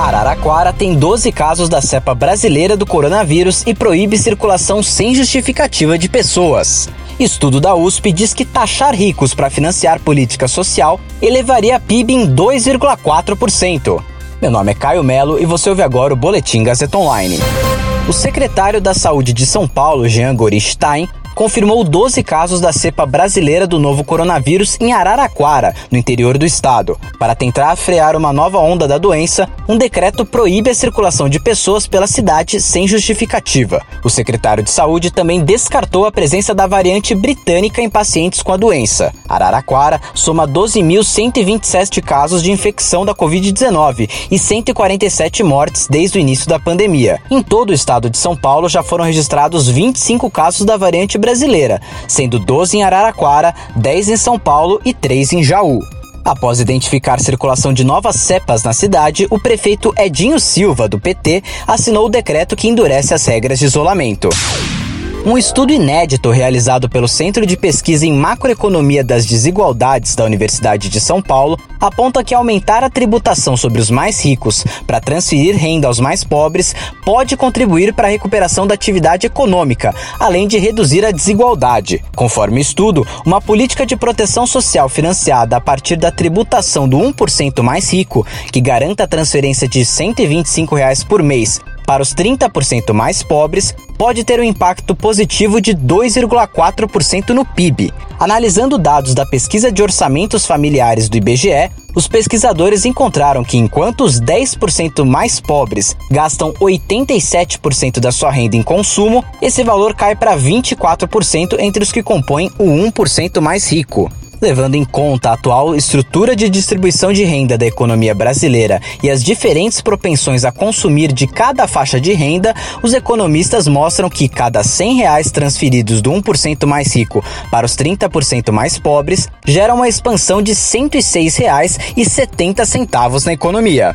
Araraquara tem 12 casos da cepa brasileira do coronavírus e proíbe circulação sem justificativa de pessoas. Estudo da USP diz que taxar ricos para financiar política social elevaria a PIB em 2,4%. Meu nome é Caio Melo e você ouve agora o Boletim Gazeta Online. O secretário da Saúde de São Paulo, Jean Goristain, confirmou 12 casos da cepa brasileira do novo coronavírus em Araraquara, no interior do estado. Para tentar frear uma nova onda da doença, um decreto proíbe a circulação de pessoas pela cidade sem justificativa. O secretário de Saúde também descartou a presença da variante britânica em pacientes com a doença. Araraquara soma 12.127 casos de infecção da Covid-19 e 147 mortes desde o início da pandemia. Em todo o estado de São Paulo já foram registrados 25 casos da variante brasileira brasileira, sendo 12 em Araraquara, 10 em São Paulo e 3 em Jaú. Após identificar circulação de novas cepas na cidade, o prefeito Edinho Silva, do PT, assinou o decreto que endurece as regras de isolamento. Um estudo inédito realizado pelo Centro de Pesquisa em Macroeconomia das Desigualdades da Universidade de São Paulo aponta que aumentar a tributação sobre os mais ricos para transferir renda aos mais pobres pode contribuir para a recuperação da atividade econômica, além de reduzir a desigualdade. Conforme o estudo, uma política de proteção social financiada a partir da tributação do 1% mais rico, que garanta a transferência de 125 reais por mês para os 30% mais pobres, pode ter um impacto positivo de 2,4% no PIB. Analisando dados da pesquisa de orçamentos familiares do IBGE, os pesquisadores encontraram que enquanto os 10% mais pobres gastam 87% da sua renda em consumo, esse valor cai para 24% entre os que compõem o 1% mais rico. Levando em conta a atual estrutura de distribuição de renda da economia brasileira e as diferentes propensões a consumir de cada faixa de renda, os economistas mostram que cada 100 reais transferidos do 1% mais rico para os 30% mais pobres gera uma expansão de R$ 106,70 na economia.